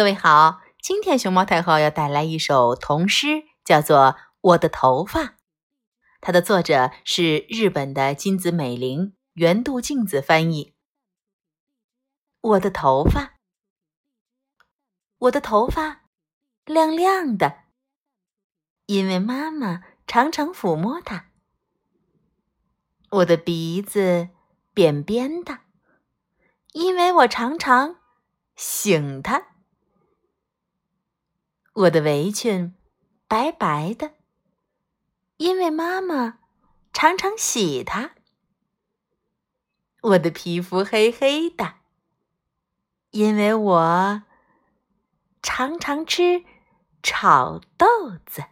各位好，今天熊猫太后要带来一首童诗，叫做《我的头发》。它的作者是日本的金子美玲，原度镜子翻译。我的头发，我的头发亮亮的，因为妈妈常常抚摸它。我的鼻子扁扁的，因为我常常醒它。我的围裙白白的，因为妈妈常常洗它。我的皮肤黑黑的，因为我常常吃炒豆子。